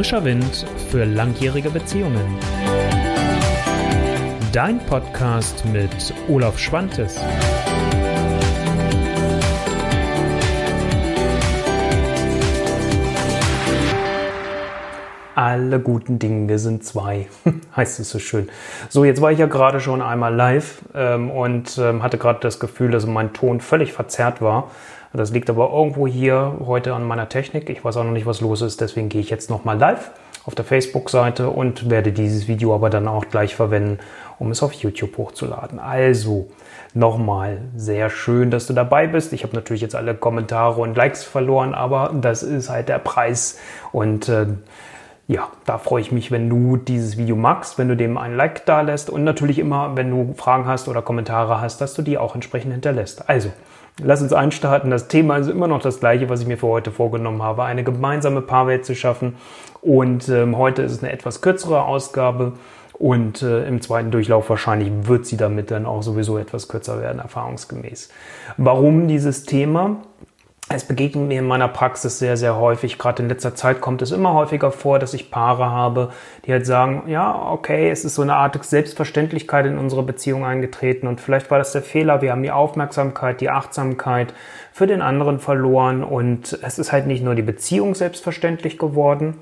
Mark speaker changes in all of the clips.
Speaker 1: Frischer Wind für langjährige Beziehungen. Dein Podcast mit Olaf Schwantes.
Speaker 2: Alle guten Dinge sind zwei, heißt es so schön. So, jetzt war ich ja gerade schon einmal live ähm, und ähm, hatte gerade das Gefühl, dass mein Ton völlig verzerrt war. Das liegt aber irgendwo hier heute an meiner Technik. Ich weiß auch noch nicht, was los ist. Deswegen gehe ich jetzt nochmal live auf der Facebook-Seite und werde dieses Video aber dann auch gleich verwenden, um es auf YouTube hochzuladen. Also nochmal sehr schön, dass du dabei bist. Ich habe natürlich jetzt alle Kommentare und Likes verloren, aber das ist halt der Preis. Und äh, ja, da freue ich mich, wenn du dieses Video magst, wenn du dem einen Like da lässt und natürlich immer, wenn du Fragen hast oder Kommentare hast, dass du die auch entsprechend hinterlässt. Also, Lass uns einstarten. Das Thema ist immer noch das gleiche, was ich mir für heute vorgenommen habe, eine gemeinsame Paarwelt zu schaffen. Und ähm, heute ist es eine etwas kürzere Ausgabe und äh, im zweiten Durchlauf wahrscheinlich wird sie damit dann auch sowieso etwas kürzer werden, erfahrungsgemäß. Warum dieses Thema? Es begegnet mir in meiner Praxis sehr, sehr häufig. Gerade in letzter Zeit kommt es immer häufiger vor, dass ich Paare habe, die halt sagen, ja, okay, es ist so eine Art Selbstverständlichkeit in unsere Beziehung eingetreten und vielleicht war das der Fehler. Wir haben die Aufmerksamkeit, die Achtsamkeit für den anderen verloren und es ist halt nicht nur die Beziehung selbstverständlich geworden,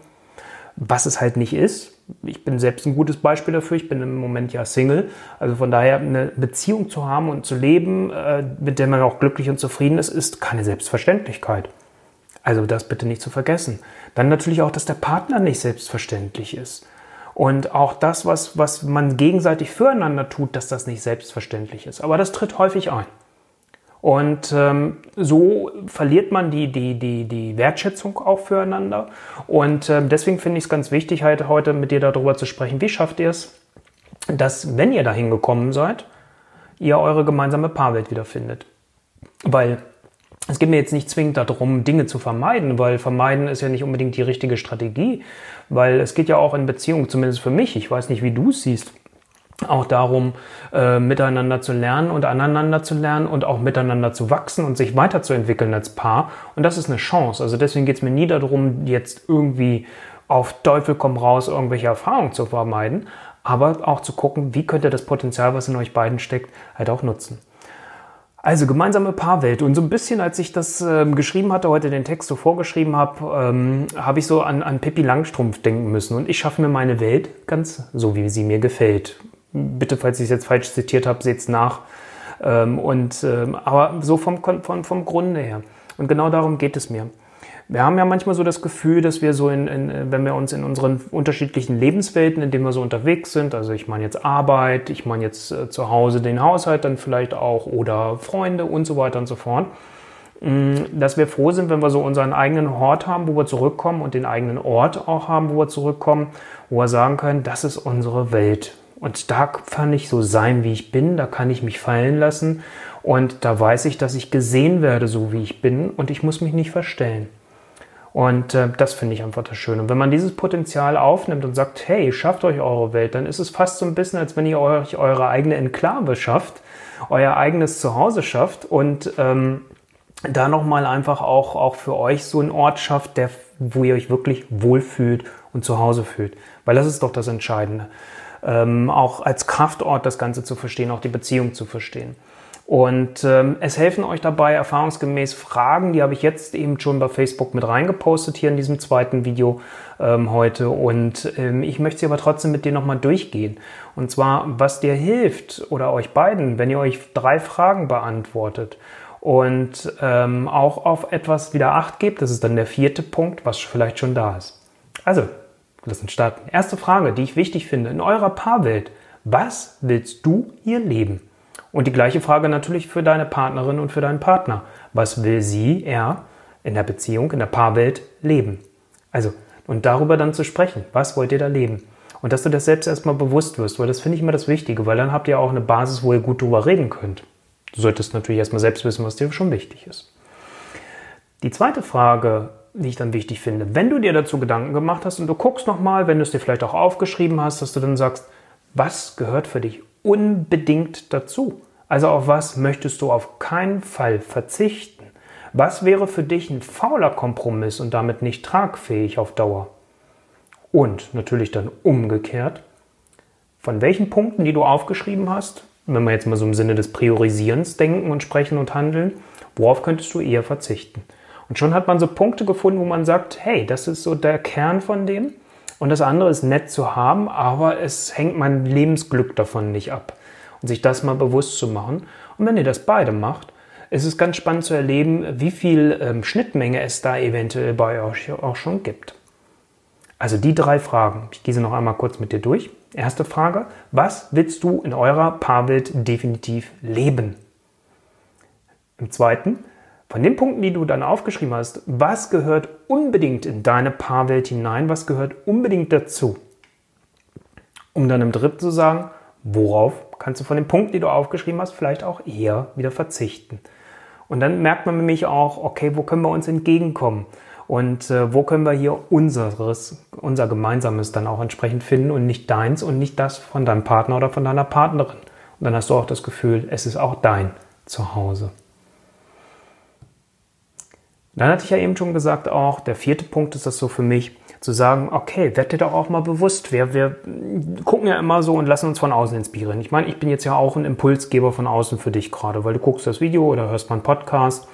Speaker 2: was es halt nicht ist. Ich bin selbst ein gutes Beispiel dafür. Ich bin im Moment ja Single. Also von daher eine Beziehung zu haben und zu leben, äh, mit der man auch glücklich und zufrieden ist, ist keine Selbstverständlichkeit. Also das bitte nicht zu vergessen. Dann natürlich auch, dass der Partner nicht selbstverständlich ist. Und auch das, was, was man gegenseitig füreinander tut, dass das nicht selbstverständlich ist. Aber das tritt häufig ein. Und ähm, so verliert man die, die, die, die Wertschätzung auch füreinander. Und ähm, deswegen finde ich es ganz wichtig, halt heute mit dir darüber zu sprechen, wie schafft ihr es, dass, wenn ihr dahin gekommen seid, ihr eure gemeinsame Paarwelt wiederfindet. Weil es geht mir jetzt nicht zwingend darum, Dinge zu vermeiden, weil vermeiden ist ja nicht unbedingt die richtige Strategie, weil es geht ja auch in Beziehungen, zumindest für mich, ich weiß nicht, wie du es siehst, auch darum, äh, miteinander zu lernen und aneinander zu lernen und auch miteinander zu wachsen und sich weiterzuentwickeln als Paar. Und das ist eine Chance. Also deswegen geht es mir nie darum, jetzt irgendwie auf Teufel komm raus irgendwelche Erfahrungen zu vermeiden, aber auch zu gucken, wie könnt ihr das Potenzial, was in euch beiden steckt, halt auch nutzen. Also gemeinsame Paarwelt. Und so ein bisschen, als ich das ähm, geschrieben hatte, heute den Text so vorgeschrieben habe, ähm, habe ich so an, an Pippi Langstrumpf denken müssen. Und ich schaffe mir meine Welt ganz so, wie sie mir gefällt bitte, falls ich es jetzt falsch zitiert habe, seht es nach. Ähm, und, ähm, aber so vom, vom, vom Grunde her. Und genau darum geht es mir. Wir haben ja manchmal so das Gefühl, dass wir so in, in, wenn wir uns in unseren unterschiedlichen Lebenswelten, in denen wir so unterwegs sind, also ich meine jetzt Arbeit, ich meine jetzt äh, zu Hause den Haushalt dann vielleicht auch oder Freunde und so weiter und so fort, mh, mm, dass wir froh sind, wenn wir so unseren eigenen Hort haben, wo wir zurückkommen und den eigenen Ort auch haben, wo wir zurückkommen, wo wir sagen können, das ist unsere Welt. Und da kann ich so sein, wie ich bin, da kann ich mich fallen lassen und da weiß ich, dass ich gesehen werde, so wie ich bin und ich muss mich nicht verstellen. Und äh, das finde ich einfach das Schöne. Und wenn man dieses Potenzial aufnimmt und sagt, hey, schafft euch eure Welt, dann ist es fast so ein bisschen, als wenn ihr euch eure eigene Enklave schafft, euer eigenes Zuhause schafft und ähm, da nochmal einfach auch, auch für euch so einen Ort schafft, der, wo ihr euch wirklich wohlfühlt und zu Hause fühlt. Weil das ist doch das Entscheidende ähm, auch als Kraftort das Ganze zu verstehen, auch die Beziehung zu verstehen. Und ähm, es helfen euch dabei erfahrungsgemäß Fragen, die habe ich jetzt eben schon bei Facebook mit reingepostet hier in diesem zweiten Video ähm, heute. Und ähm, ich möchte sie aber trotzdem mit dir nochmal durchgehen. Und zwar, was dir hilft oder euch beiden, wenn ihr euch drei Fragen beantwortet und ähm, auch auf etwas wieder Acht gebt. Das ist dann der vierte Punkt, was vielleicht schon da ist. Also, Lass uns starten. Erste Frage, die ich wichtig finde. In eurer Paarwelt, was willst du hier leben? Und die gleiche Frage natürlich für deine Partnerin und für deinen Partner. Was will sie, er in der Beziehung, in der Paarwelt leben? Also, und darüber dann zu sprechen. Was wollt ihr da leben? Und dass du das selbst erstmal bewusst wirst, weil das finde ich immer das Wichtige, weil dann habt ihr auch eine Basis, wo ihr gut drüber reden könnt. Du solltest natürlich erstmal selbst wissen, was dir schon wichtig ist. Die zweite Frage die ich dann wichtig finde. Wenn du dir dazu Gedanken gemacht hast und du guckst nochmal, wenn du es dir vielleicht auch aufgeschrieben hast, dass du dann sagst, was gehört für dich unbedingt dazu? Also auf was möchtest du auf keinen Fall verzichten? Was wäre für dich ein fauler Kompromiss und damit nicht tragfähig auf Dauer? Und natürlich dann umgekehrt, von welchen Punkten, die du aufgeschrieben hast, wenn wir jetzt mal so im Sinne des Priorisierens denken und sprechen und handeln, worauf könntest du eher verzichten? Und schon hat man so Punkte gefunden, wo man sagt, hey, das ist so der Kern von dem. Und das andere ist nett zu haben, aber es hängt mein Lebensglück davon nicht ab. Und sich das mal bewusst zu machen. Und wenn ihr das beide macht, ist es ganz spannend zu erleben, wie viel ähm, Schnittmenge es da eventuell bei euch auch schon gibt. Also die drei Fragen. Ich gehe sie noch einmal kurz mit dir durch. Erste Frage. Was willst du in eurer Paarwelt definitiv leben? Im zweiten. Von den Punkten, die du dann aufgeschrieben hast, was gehört unbedingt in deine Paarwelt hinein? Was gehört unbedingt dazu? Um dann im dritten zu sagen, worauf kannst du von den Punkten, die du aufgeschrieben hast, vielleicht auch eher wieder verzichten? Und dann merkt man nämlich auch, okay, wo können wir uns entgegenkommen? Und äh, wo können wir hier unseres, unser Gemeinsames dann auch entsprechend finden und nicht deins und nicht das von deinem Partner oder von deiner Partnerin. Und dann hast du auch das Gefühl, es ist auch dein Zuhause. Dann hatte ich ja eben schon gesagt, auch der vierte Punkt ist das so für mich, zu sagen, okay, werd dir doch auch mal bewusst. Wir, wir gucken ja immer so und lassen uns von außen inspirieren. Ich meine, ich bin jetzt ja auch ein Impulsgeber von außen für dich gerade, weil du guckst das Video oder hörst mal einen Podcast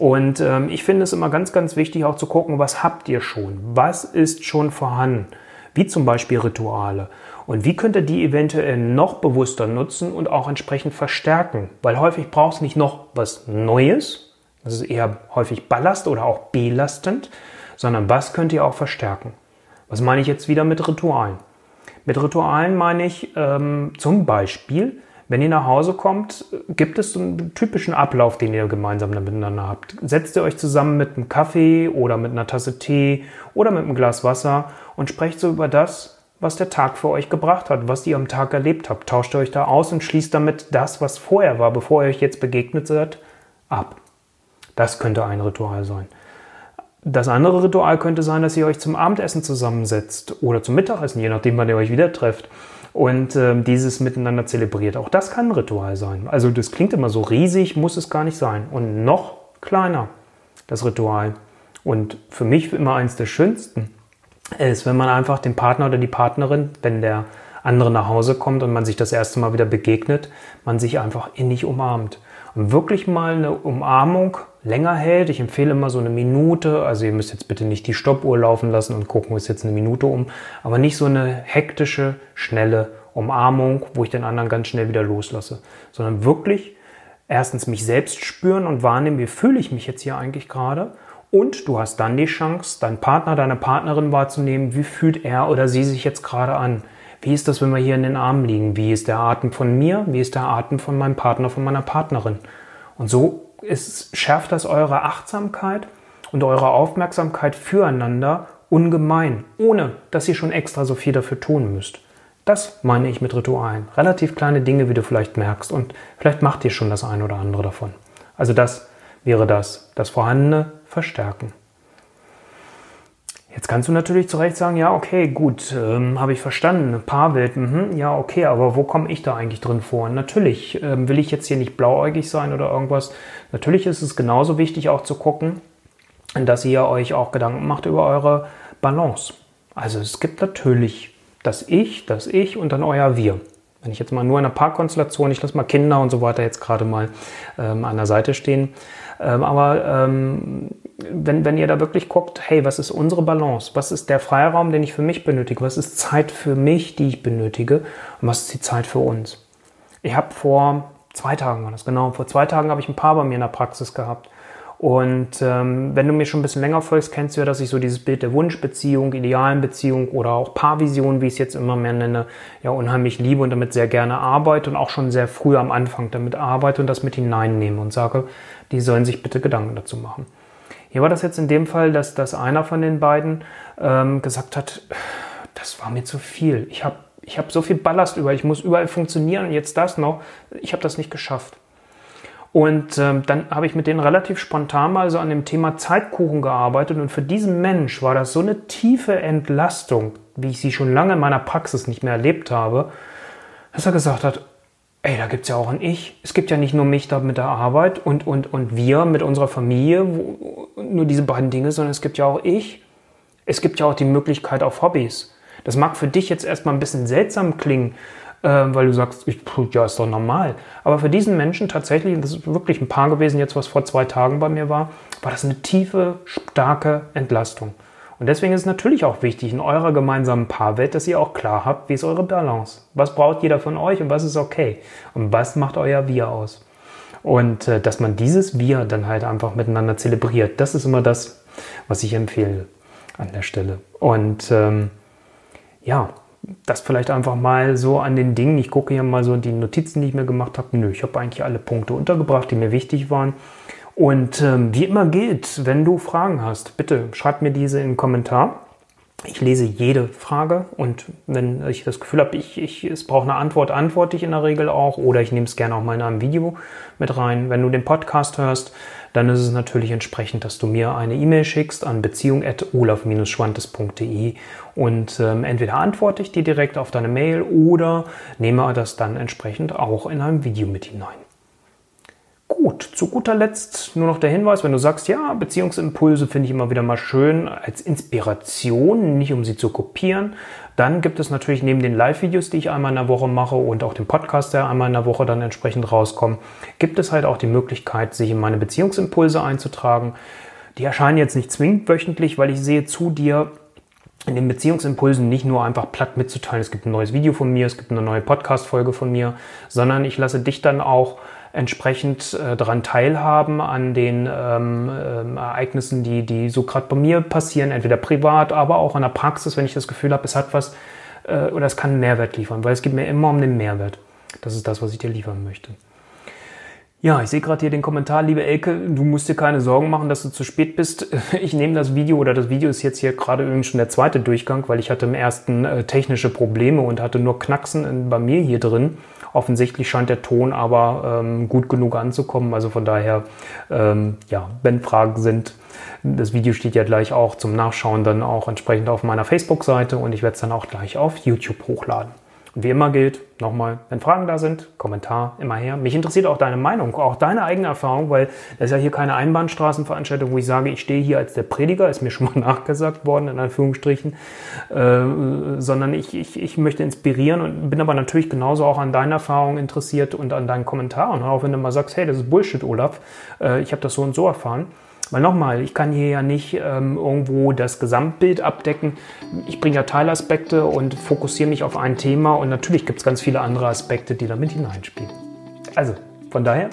Speaker 2: und ähm, ich finde es immer ganz, ganz wichtig auch zu gucken, was habt ihr schon? Was ist schon vorhanden? Wie zum Beispiel Rituale. Und wie könnt ihr die eventuell noch bewusster nutzen und auch entsprechend verstärken? Weil häufig braucht es nicht noch was Neues. Das ist eher häufig Ballast oder auch belastend, sondern was könnt ihr auch verstärken? Was meine ich jetzt wieder mit Ritualen? Mit Ritualen meine ich ähm, zum Beispiel, wenn ihr nach Hause kommt, gibt es so einen typischen Ablauf, den ihr gemeinsam miteinander habt. Setzt ihr euch zusammen mit einem Kaffee oder mit einer Tasse Tee oder mit einem Glas Wasser und sprecht so über das, was der Tag für euch gebracht hat, was ihr am Tag erlebt habt. Tauscht euch da aus und schließt damit das, was vorher war, bevor ihr euch jetzt begegnet seid, ab. Das könnte ein Ritual sein. Das andere Ritual könnte sein, dass ihr euch zum Abendessen zusammensetzt oder zum Mittagessen, je nachdem, wann ihr euch wieder trefft und ähm, dieses miteinander zelebriert. Auch das kann ein Ritual sein. Also das klingt immer so riesig, muss es gar nicht sein. Und noch kleiner, das Ritual. Und für mich immer eins der schönsten ist, wenn man einfach den Partner oder die Partnerin, wenn der andere nach Hause kommt und man sich das erste Mal wieder begegnet, man sich einfach innig umarmt. Und wirklich mal eine Umarmung länger hält. Ich empfehle immer so eine Minute. Also ihr müsst jetzt bitte nicht die Stoppuhr laufen lassen und gucken, ist jetzt eine Minute um. Aber nicht so eine hektische, schnelle Umarmung, wo ich den anderen ganz schnell wieder loslasse. Sondern wirklich erstens mich selbst spüren und wahrnehmen, wie fühle ich mich jetzt hier eigentlich gerade. Und du hast dann die Chance, deinen Partner, deine Partnerin wahrzunehmen, wie fühlt er oder sie sich jetzt gerade an. Wie ist das, wenn wir hier in den Armen liegen? Wie ist der Atem von mir? Wie ist der Atem von meinem Partner, von meiner Partnerin? Und so ist, schärft das eure Achtsamkeit und eure Aufmerksamkeit füreinander ungemein, ohne dass ihr schon extra so viel dafür tun müsst. Das meine ich mit Ritualen. Relativ kleine Dinge, wie du vielleicht merkst. Und vielleicht macht ihr schon das ein oder andere davon. Also das wäre das, das Vorhandene verstärken. Jetzt kannst du natürlich zu Recht sagen, ja, okay, gut, ähm, habe ich verstanden, Paarwelt, mhm, ja, okay, aber wo komme ich da eigentlich drin vor? Natürlich ähm, will ich jetzt hier nicht blauäugig sein oder irgendwas. Natürlich ist es genauso wichtig auch zu gucken, dass ihr euch auch Gedanken macht über eure Balance. Also es gibt natürlich das Ich, das Ich und dann euer Wir. Wenn ich jetzt mal nur in einer Paarkonstellation, ich lasse mal Kinder und so weiter jetzt gerade mal ähm, an der Seite stehen, ähm, aber ähm, wenn, wenn ihr da wirklich guckt, hey, was ist unsere Balance? Was ist der Freiraum, den ich für mich benötige? Was ist Zeit für mich, die ich benötige? Und was ist die Zeit für uns? Ich habe vor zwei Tagen war das, genau, vor zwei Tagen habe ich ein Paar bei mir in der Praxis gehabt. Und ähm, wenn du mir schon ein bisschen länger folgst, kennst du ja, dass ich so dieses Bild der Wunschbeziehung, idealen Beziehung oder auch Paarvision, wie ich es jetzt immer mehr nenne, ja unheimlich liebe und damit sehr gerne arbeite und auch schon sehr früh am Anfang damit arbeite und das mit hineinnehme und sage, die sollen sich bitte Gedanken dazu machen. Hier war das jetzt in dem Fall, dass, dass einer von den beiden ähm, gesagt hat, das war mir zu viel. Ich habe ich hab so viel Ballast über, ich muss überall funktionieren und jetzt das noch. Ich habe das nicht geschafft. Und ähm, dann habe ich mit denen relativ spontan mal so an dem Thema Zeitkuchen gearbeitet und für diesen Mensch war das so eine tiefe Entlastung, wie ich sie schon lange in meiner Praxis nicht mehr erlebt habe, dass er gesagt hat, ey, da gibt's ja auch ein Ich. Es gibt ja nicht nur mich da mit der Arbeit und, und, und wir mit unserer Familie, wo, nur diese beiden Dinge, sondern es gibt ja auch ich. Es gibt ja auch die Möglichkeit auf Hobbys. Das mag für dich jetzt erstmal ein bisschen seltsam klingen, weil du sagst, ich, ja, ist doch normal. Aber für diesen Menschen tatsächlich, das ist wirklich ein Paar gewesen, jetzt was vor zwei Tagen bei mir war, war das eine tiefe, starke Entlastung. Und deswegen ist es natürlich auch wichtig in eurer gemeinsamen Paarwelt, dass ihr auch klar habt, wie ist eure Balance. Was braucht jeder von euch und was ist okay? Und was macht euer Wir aus? Und äh, dass man dieses Wir dann halt einfach miteinander zelebriert, das ist immer das, was ich empfehle an der Stelle. Und ähm, ja, das vielleicht einfach mal so an den Dingen. Ich gucke hier mal so die Notizen, die ich mir gemacht habe. Nö, ich habe eigentlich alle Punkte untergebracht, die mir wichtig waren. Und ähm, wie immer gilt, wenn du Fragen hast, bitte schreib mir diese in den Kommentar. Ich lese jede Frage und wenn ich das Gefühl habe, ich, ich, es braucht eine Antwort, antworte ich in der Regel auch oder ich nehme es gerne auch mal in einem Video mit rein. Wenn du den Podcast hörst, dann ist es natürlich entsprechend, dass du mir eine E-Mail schickst an beziehung.olaf-schwantes.de und ähm, entweder antworte ich dir direkt auf deine Mail oder nehme das dann entsprechend auch in einem Video mit hinein. Gut, zu guter Letzt nur noch der Hinweis, wenn du sagst, ja, Beziehungsimpulse finde ich immer wieder mal schön als Inspiration, nicht um sie zu kopieren, dann gibt es natürlich neben den Live-Videos, die ich einmal in der Woche mache und auch dem Podcast, der einmal in der Woche dann entsprechend rauskommt, gibt es halt auch die Möglichkeit, sich in meine Beziehungsimpulse einzutragen. Die erscheinen jetzt nicht zwingend wöchentlich, weil ich sehe zu dir, in den Beziehungsimpulsen nicht nur einfach platt mitzuteilen, es gibt ein neues Video von mir, es gibt eine neue Podcast-Folge von mir, sondern ich lasse dich dann auch entsprechend äh, daran teilhaben an den ähm, ähm, Ereignissen, die, die so gerade bei mir passieren, entweder privat, aber auch in der Praxis, wenn ich das Gefühl habe, es hat was äh, oder es kann einen Mehrwert liefern, weil es geht mir immer um den Mehrwert. Das ist das, was ich dir liefern möchte. Ja, ich sehe gerade hier den Kommentar, liebe Elke, du musst dir keine Sorgen machen, dass du zu spät bist. Ich nehme das Video oder das Video ist jetzt hier gerade übrigens schon der zweite Durchgang, weil ich hatte im ersten äh, technische Probleme und hatte nur Knacksen in, bei mir hier drin. Offensichtlich scheint der Ton aber ähm, gut genug anzukommen. Also von daher, ähm, ja, wenn Fragen sind, das Video steht ja gleich auch zum Nachschauen dann auch entsprechend auf meiner Facebook-Seite und ich werde es dann auch gleich auf YouTube hochladen. Und wie immer gilt, nochmal, wenn Fragen da sind, Kommentar immer her. Mich interessiert auch deine Meinung, auch deine eigene Erfahrung, weil das ist ja hier keine Einbahnstraßenveranstaltung, wo ich sage, ich stehe hier als der Prediger, ist mir schon mal nachgesagt worden, in Anführungsstrichen, äh, sondern ich, ich, ich möchte inspirieren und bin aber natürlich genauso auch an deinen Erfahrungen interessiert und an deinen Kommentaren. Auch wenn du mal sagst, hey, das ist Bullshit, Olaf, äh, ich habe das so und so erfahren. Weil nochmal, ich kann hier ja nicht ähm, irgendwo das Gesamtbild abdecken. Ich bringe ja Teilaspekte und fokussiere mich auf ein Thema und natürlich gibt es ganz viele andere Aspekte, die damit hineinspielen. Also, von daher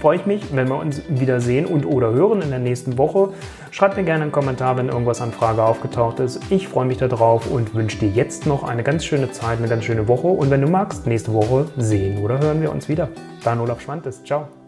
Speaker 2: freue ich mich, wenn wir uns wiedersehen und oder hören in der nächsten Woche. Schreibt mir gerne einen Kommentar, wenn irgendwas an Frage aufgetaucht ist. Ich freue mich darauf und wünsche dir jetzt noch eine ganz schöne Zeit, eine ganz schöne Woche. Und wenn du magst, nächste Woche sehen oder hören wir uns wieder. Dein Olaf Schwantes. Ciao.